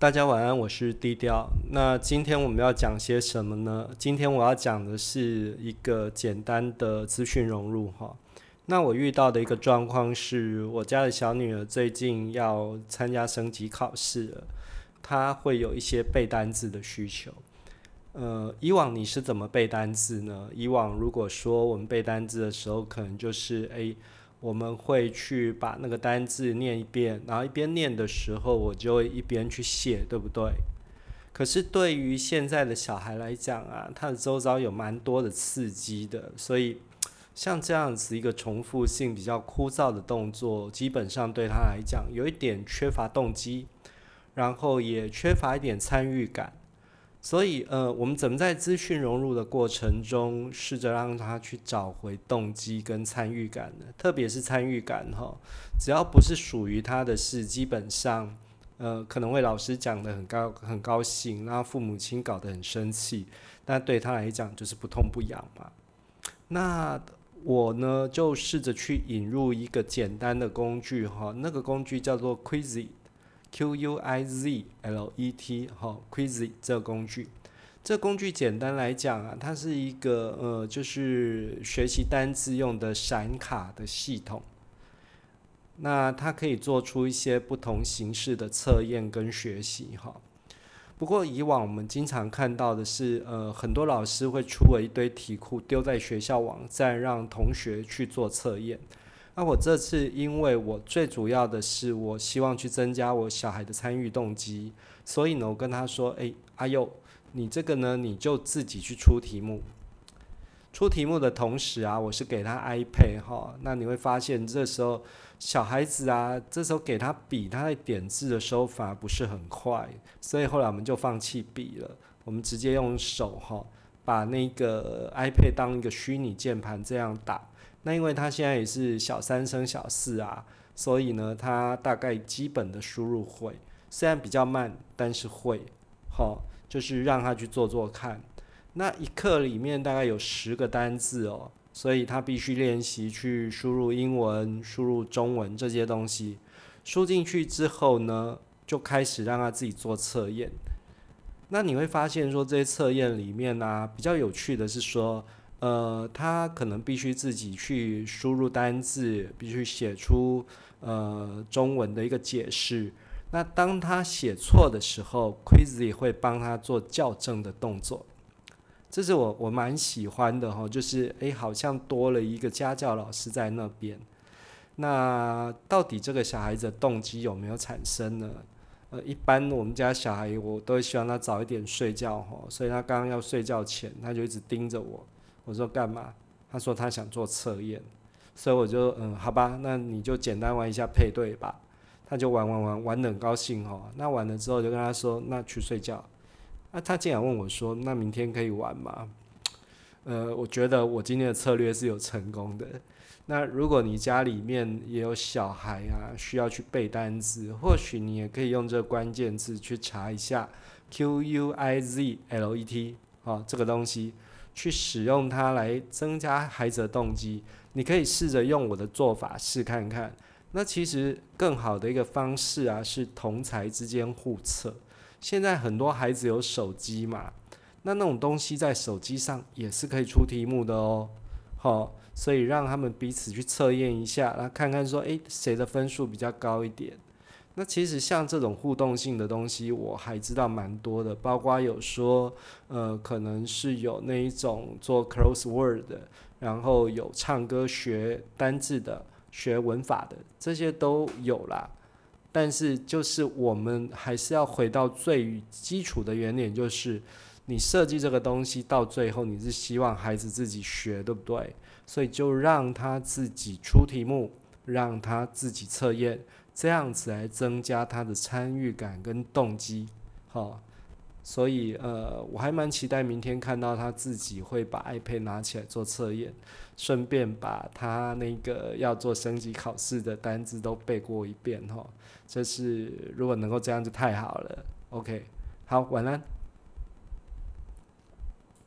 大家晚安，我是低调。那今天我们要讲些什么呢？今天我要讲的是一个简单的资讯融入哈。那我遇到的一个状况是，我家的小女儿最近要参加升级考试了，她会有一些背单字的需求。呃，以往你是怎么背单字呢？以往如果说我们背单字的时候，可能就是诶，我们会去把那个单字念一遍，然后一边念的时候，我就一边去写，对不对？可是对于现在的小孩来讲啊，他的周遭有蛮多的刺激的，所以像这样子一个重复性比较枯燥的动作，基本上对他来讲有一点缺乏动机，然后也缺乏一点参与感。所以，呃，我们怎么在资讯融入的过程中，试着让他去找回动机跟参与感呢？特别是参与感，哈，只要不是属于他的事，基本上，呃，可能会老师讲的很高很高兴，然后父母亲搞得很生气，但对他来讲就是不痛不痒嘛。那我呢，就试着去引入一个简单的工具，哈，那个工具叫做 Quizy。Q U I Z L E T 哈，Quiz 这个工具，这工具简单来讲啊，它是一个呃，就是学习单字用的闪卡的系统。那它可以做出一些不同形式的测验跟学习哈。不过以往我们经常看到的是，呃，很多老师会出了一堆题库丢在学校网站，让同学去做测验。那我这次，因为我最主要的是，我希望去增加我小孩的参与动机，所以呢，我跟他说：“诶，阿佑，你这个呢，你就自己去出题目。出题目的同时啊，我是给他 iPad 哈。那你会发现，这时候小孩子啊，这时候给他笔，他在点字的时候反而不是很快，所以后来我们就放弃笔了，我们直接用手哈，把那个 iPad 当一个虚拟键盘这样打。”那因为他现在也是小三升小四啊，所以呢，他大概基本的输入会，虽然比较慢，但是会，好，就是让他去做做看。那一课里面大概有十个单字哦，所以他必须练习去输入英文、输入中文这些东西。输进去之后呢，就开始让他自己做测验。那你会发现说，这些测验里面呢，比较有趣的是说。呃，他可能必须自己去输入单字，必须写出呃中文的一个解释。那当他写错的时候，Quizy 会帮他做校正的动作。这是我我蛮喜欢的哈，就是诶，好像多了一个家教老师在那边。那到底这个小孩子的动机有没有产生呢？呃，一般我们家小孩我都希望他早一点睡觉哈，所以他刚刚要睡觉前，他就一直盯着我。我说干嘛？他说他想做测验，所以我就嗯，好吧，那你就简单玩一下配对吧。他就玩玩玩玩的很高兴哦。那玩了之后就跟他说，那去睡觉。那他竟然问我说，那明天可以玩吗？呃，我觉得我今天的策略是有成功的。那如果你家里面也有小孩啊，需要去背单词，或许你也可以用这个关键字去查一下 Q U I Z L E T 啊，这个东西。去使用它来增加孩子的动机，你可以试着用我的做法试看看。那其实更好的一个方式啊，是同才之间互测。现在很多孩子有手机嘛，那那种东西在手机上也是可以出题目的哦。好，所以让他们彼此去测验一下，然后看看说，诶，谁的分数比较高一点。那其实像这种互动性的东西，我还知道蛮多的，包括有说，呃，可能是有那一种做 close word 的，然后有唱歌学单字的，学文法的，这些都有啦。但是就是我们还是要回到最基础的原点，就是你设计这个东西到最后，你是希望孩子自己学，对不对？所以就让他自己出题目，让他自己测验。这样子来增加他的参与感跟动机，好，所以呃，我还蛮期待明天看到他自己会把 iPad 拿起来做测验，顺便把他那个要做升级考试的单子都背过一遍哈。这是如果能够这样就太好了。OK，好，晚安。